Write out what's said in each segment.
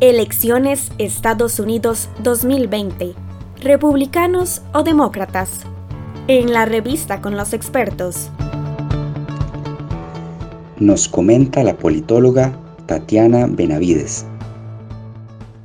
Elecciones Estados Unidos 2020. ¿Republicanos o demócratas? En la revista con los expertos. Nos comenta la politóloga Tatiana Benavides.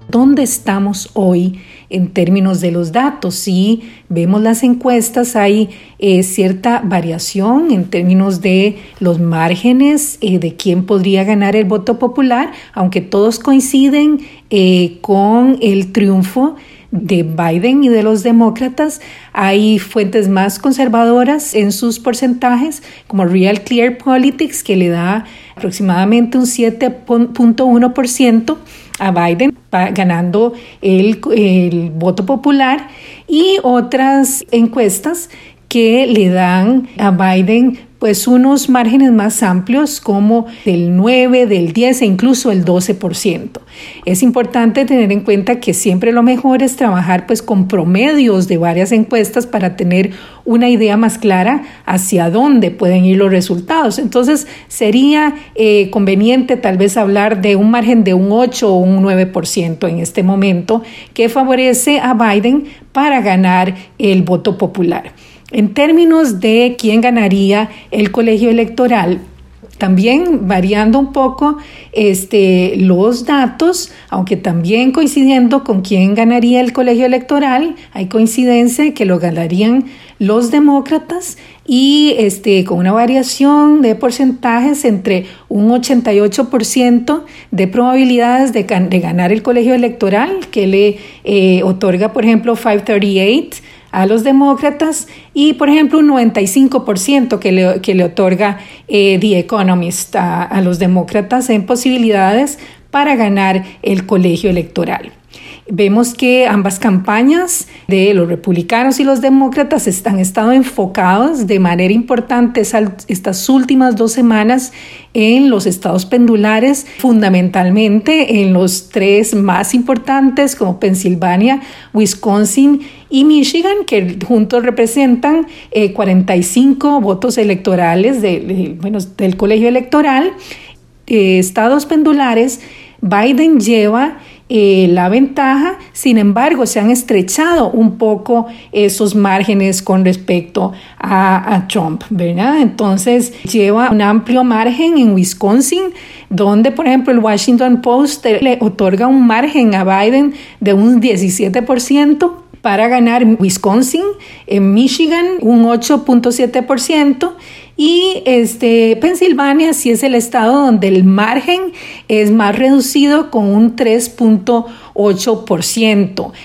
¿Dónde estamos hoy en términos de los datos? Si vemos las encuestas, hay eh, cierta variación en términos de los márgenes eh, de quién podría ganar el voto popular, aunque todos coinciden eh, con el triunfo de Biden y de los demócratas. Hay fuentes más conservadoras en sus porcentajes, como Real Clear Politics, que le da aproximadamente un 7.1% a Biden, ganando el, el voto popular, y otras encuestas que le dan a Biden pues unos márgenes más amplios como del 9, del 10 e incluso el 12%. Es importante tener en cuenta que siempre lo mejor es trabajar pues con promedios de varias encuestas para tener una idea más clara hacia dónde pueden ir los resultados. Entonces sería eh, conveniente tal vez hablar de un margen de un 8 o un 9% en este momento que favorece a Biden para ganar el voto popular. En términos de quién ganaría el colegio electoral, también variando un poco este, los datos, aunque también coincidiendo con quién ganaría el colegio electoral, hay coincidencia que lo ganarían los demócratas y este, con una variación de porcentajes entre un 88% de probabilidades de, ganar el colegio electoral que le eh, otorga, por ejemplo, 538 a los demócratas y, por ejemplo, un 95% que le, que le otorga eh, The Economist a, a los demócratas en posibilidades para ganar el colegio electoral. Vemos que ambas campañas de los republicanos y los demócratas están estado enfocados de manera importante estas últimas dos semanas en los estados pendulares, fundamentalmente en los tres más importantes como Pensilvania, Wisconsin y Michigan, que juntos representan 45 eh, votos electorales de, bueno, del colegio electoral. Eh, estados pendulares, Biden lleva eh, la ventaja, sin embargo, se han estrechado un poco esos márgenes con respecto a, Trump, ¿verdad? Entonces, lleva un amplio margen en Wisconsin, donde, por ejemplo, el Washington Post le otorga un margen a Biden de un 17% para ganar Wisconsin, en Michigan un 8.7% y este, Pensilvania sí es el estado donde el margen es más reducido con un 3.8%.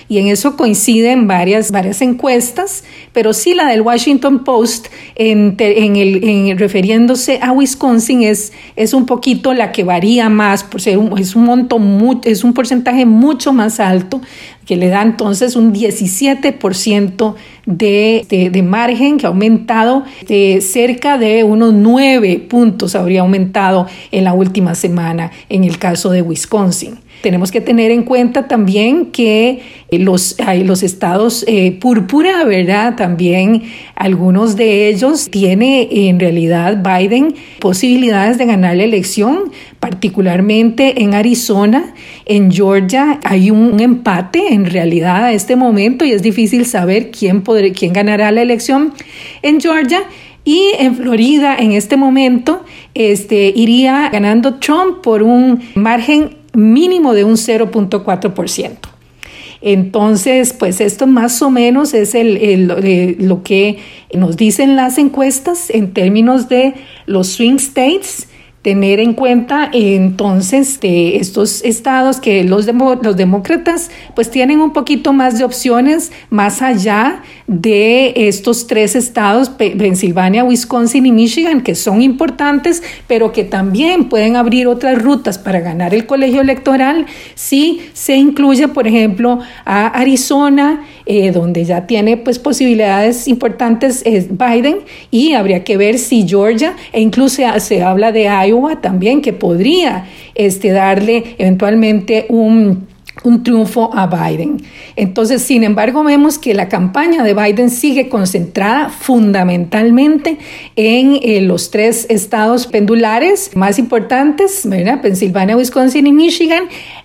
Y en eso coinciden varias, varias encuestas, pero sí la del Washington Post en, el, refiriéndose a Wisconsin es, es un poquito la que varía más, por ser es, un monto, es un porcentaje mucho más alto que le da entonces un 17% de, de, de, margen que ha aumentado de cerca de unos 9 puntos, habría aumentado en la última semana en el caso de Wisconsin. Tenemos que tener en cuenta también que los, hay los estados eh, púrpura, ¿verdad? También algunos de ellos tiene en realidad Biden posibilidades de ganar la elección, particularmente en Arizona, en Georgia hay un, empate en realidad a este momento y es difícil saber quién, podrá, quién ganará la elección en Georgia. Y en Florida, en este momento, este, iría ganando Trump por un margen mínimo de un 0.4%. Entonces, pues esto más o menos es el, eh, lo que nos dicen las encuestas en términos de los swing states tener en cuenta entonces de estos estados que los, los demócratas pues tienen un poquito más de opciones más allá de estos tres estados, Pensilvania, Wisconsin y Michigan, que son importantes, pero que también pueden abrir otras rutas para ganar el colegio electoral si se incluye, por ejemplo, a Arizona, eh, donde ya tiene pues posibilidades importantes es Biden, y habría que ver si Georgia, e incluso se habla de Iowa también, que podría este, darle eventualmente un un triunfo a Biden. Entonces, sin embargo, vemos que la campaña de Biden sigue concentrada fundamentalmente en eh, los tres estados pendulares más importantes, ¿verdad? Pensilvania, Wisconsin y Michigan,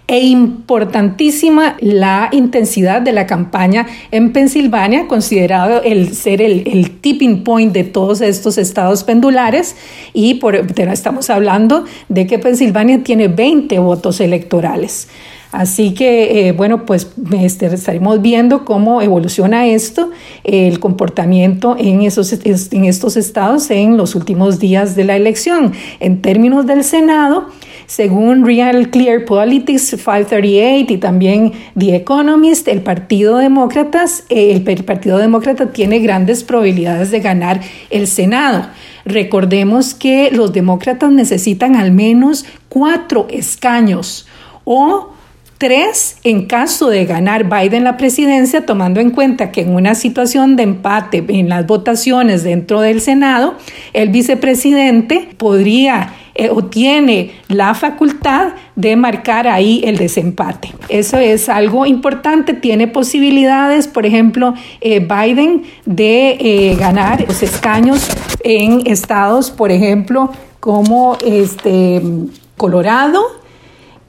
e importantísima la intensidad de la campaña en Pensilvania, considerado el ser el, tipping point de todos estos estados pendulares, y por, estamos hablando de que Pensilvania tiene 20 votos electorales. Así que, eh, bueno, pues este, estaremos viendo cómo evoluciona esto, el comportamiento en, esos, en estos estados en los últimos días de la elección. En términos del Senado, según Real Clear Politics 538 y también The Economist, el Partido Demócratas, eh, el Partido Demócrata tiene grandes probabilidades de ganar el Senado. Recordemos que los demócratas necesitan al menos cuatro escaños o Tres, en caso de ganar Biden la presidencia, tomando en cuenta que en una situación de empate en las votaciones dentro del Senado, el vicepresidente podría eh, o tiene la facultad de marcar ahí el desempate. Eso es algo importante, tiene posibilidades, por ejemplo, eh, Biden de eh, ganar los escaños en estados, por ejemplo, como este, Colorado,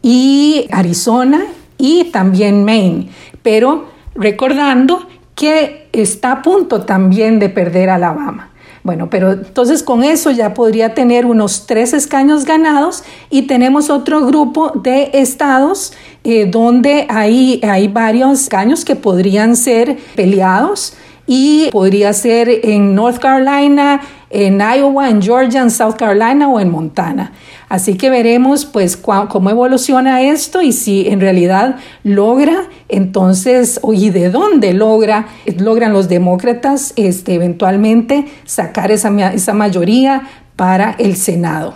y Arizona y también Maine, pero recordando que está a punto también de perder Alabama. Bueno, pero entonces con eso ya podría tener unos tres escaños ganados y tenemos otro grupo de estados eh, donde hay, hay varios escaños que podrían ser peleados y podría ser en North Carolina, en Iowa, en Georgia, en South Carolina o en Montana. Así que veremos pues cómo evoluciona esto y si en realidad logra entonces y de dónde logra logran los demócratas este, eventualmente sacar esa, esa mayoría para el Senado.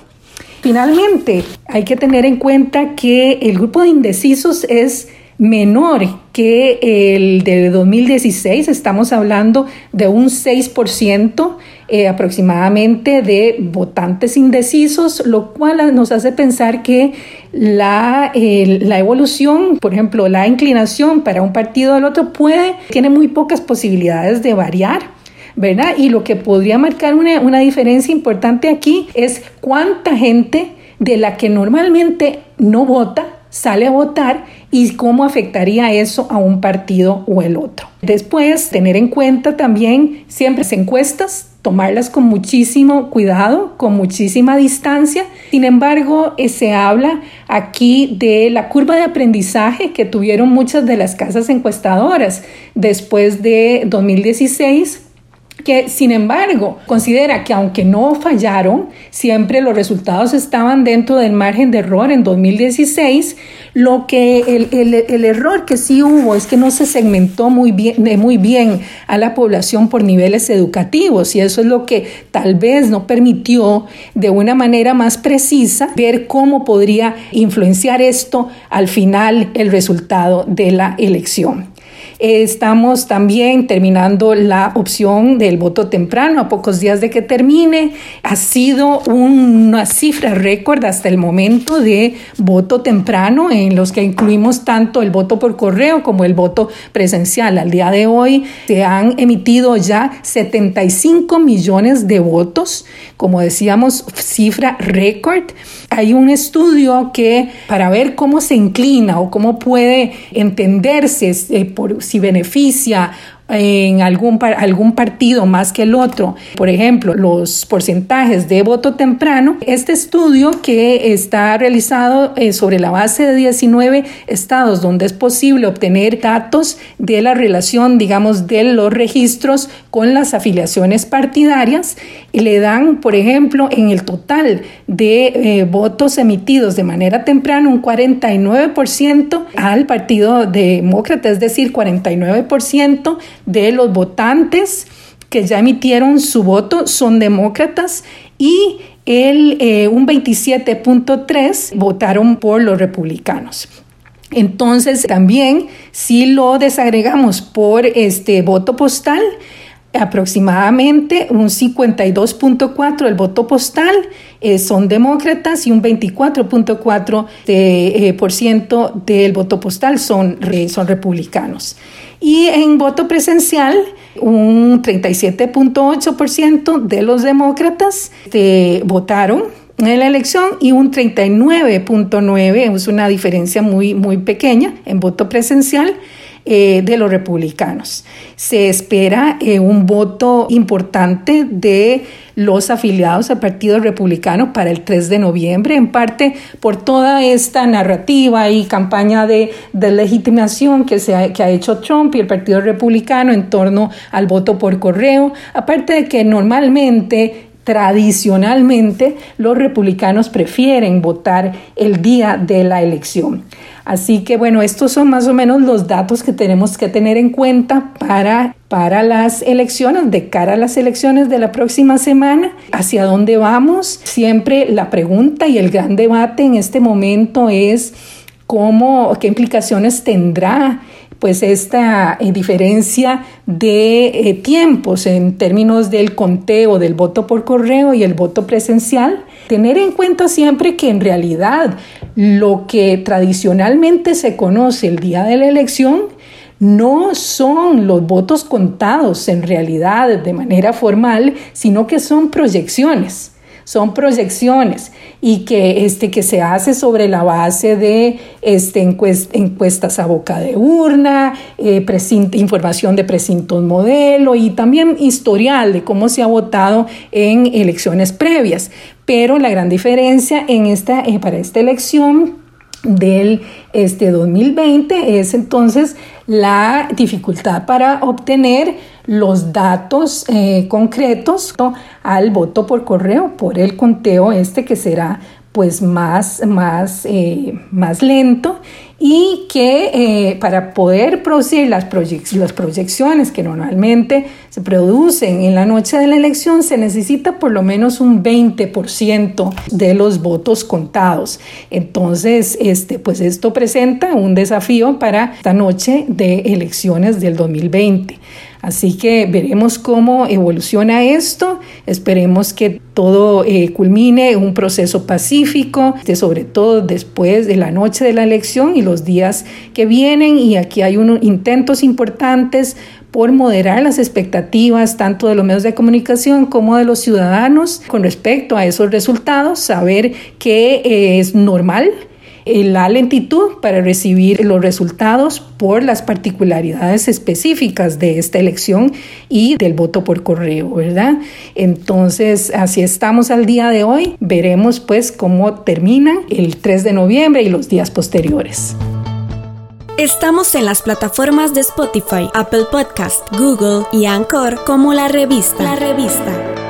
Finalmente, hay que tener en cuenta que el grupo de indecisos es menor que el de 2016, estamos hablando de un 6% eh, aproximadamente de votantes indecisos, lo cual nos hace pensar que la, la evolución, por ejemplo, la inclinación para un partido el otro puede, tiene muy pocas posibilidades de variar. ¿verdad? Y lo que podría marcar una, una diferencia importante aquí es cuánta gente de la que normalmente no vota sale a votar y cómo afectaría eso a un partido o el otro. Después, tener en cuenta también siempre las encuestas, tomarlas con muchísimo cuidado, con muchísima distancia. Sin embargo, eh, se habla aquí de la curva de aprendizaje que tuvieron muchas de las casas encuestadoras después de 2016 que sin embargo considera que aunque no fallaron, siempre los resultados estaban dentro del margen de error en 2016, lo que el, error que sí hubo es que no se segmentó muy bien, eh, muy bien a la población por niveles educativos y eso es lo que tal vez no permitió de una manera más precisa ver cómo podría influenciar esto al final el resultado de la elección. Estamos también terminando la opción del voto temprano a pocos días de que termine. Ha sido una cifra récord hasta el momento de voto temprano en los que incluimos tanto el voto por correo como el voto presencial. Al día de hoy se han emitido ya 75 millones de votos, como decíamos, cifra récord. Hay un estudio que para ver cómo se inclina o cómo puede entenderse eh, por si beneficia en algún, algún partido más que el otro, por ejemplo, los porcentajes de voto temprano, este estudio que está realizado eh, sobre la base de 19 estados donde es posible obtener datos de la relación, digamos, de los registros con las afiliaciones partidarias, le dan, por ejemplo, en el total de eh, votos emitidos de manera temprana un 49% al Partido Demócrata, es decir, 49% de los votantes que ya emitieron su voto son demócratas y el, eh, un 27.3 votaron por los republicanos. Entonces, también si lo desagregamos por este voto postal, aproximadamente un 52.4 del voto postal eh, son demócratas y un 24.4% de, eh, por ciento del voto postal son, son republicanos. Y en voto presencial, un 37.8% de los demócratas este, votaron en la elección y un 39.9, es una diferencia muy, muy pequeña en voto presencial eh, de los republicanos. Se espera eh, un voto importante de los afiliados al Partido Republicano para el 3 de noviembre, en parte por toda esta narrativa y campaña de, legitimación que, se ha, que ha hecho Trump y el Partido Republicano en torno al voto por correo, aparte de que normalmente tradicionalmente los republicanos prefieren votar el día de la elección. Así que bueno, estos son más o menos los datos que tenemos que tener en cuenta para, para las elecciones, de cara a las elecciones de la próxima semana. ¿Hacia dónde vamos? Siempre la pregunta y el gran debate en este momento es cómo, qué implicaciones tendrá pues esta eh, diferencia de eh, tiempos en términos del conteo del voto por correo y el voto presencial, tener en cuenta siempre que en realidad lo que tradicionalmente se conoce el día de la elección no son los votos contados en realidad de manera formal, sino que son proyecciones son proyecciones y que, este, que se hace sobre la base de este, encuestas a boca de urna, eh, información de precintos modelo y también historial de cómo se ha votado en elecciones previas. Pero la gran diferencia en esta, eh, para esta elección del este 2020 es entonces la dificultad para obtener los datos eh, concretos al voto por correo por el conteo este que será pues más, más, eh, más lento y que eh, para poder producir las, las proyecciones que normalmente se producen en la noche de la elección se necesita por lo menos un 20% de los votos contados. Entonces, este, pues esto presenta un desafío para esta noche de elecciones del 2020. Así que veremos cómo evoluciona esto, esperemos que todo eh, culmine en un proceso pacífico, sobre todo después de la noche de la elección y los días que vienen. Y aquí hay unos intentos importantes por moderar las expectativas tanto de los medios de comunicación como de los ciudadanos con respecto a esos resultados, saber que es normal la lentitud para recibir los resultados por las particularidades específicas de esta elección y del voto por correo, ¿verdad? Entonces, así estamos al día de hoy. Veremos pues cómo termina el 3 de noviembre y los días posteriores. Estamos en las plataformas de Spotify, Apple Podcast, Google y Anchor como la revista. La revista.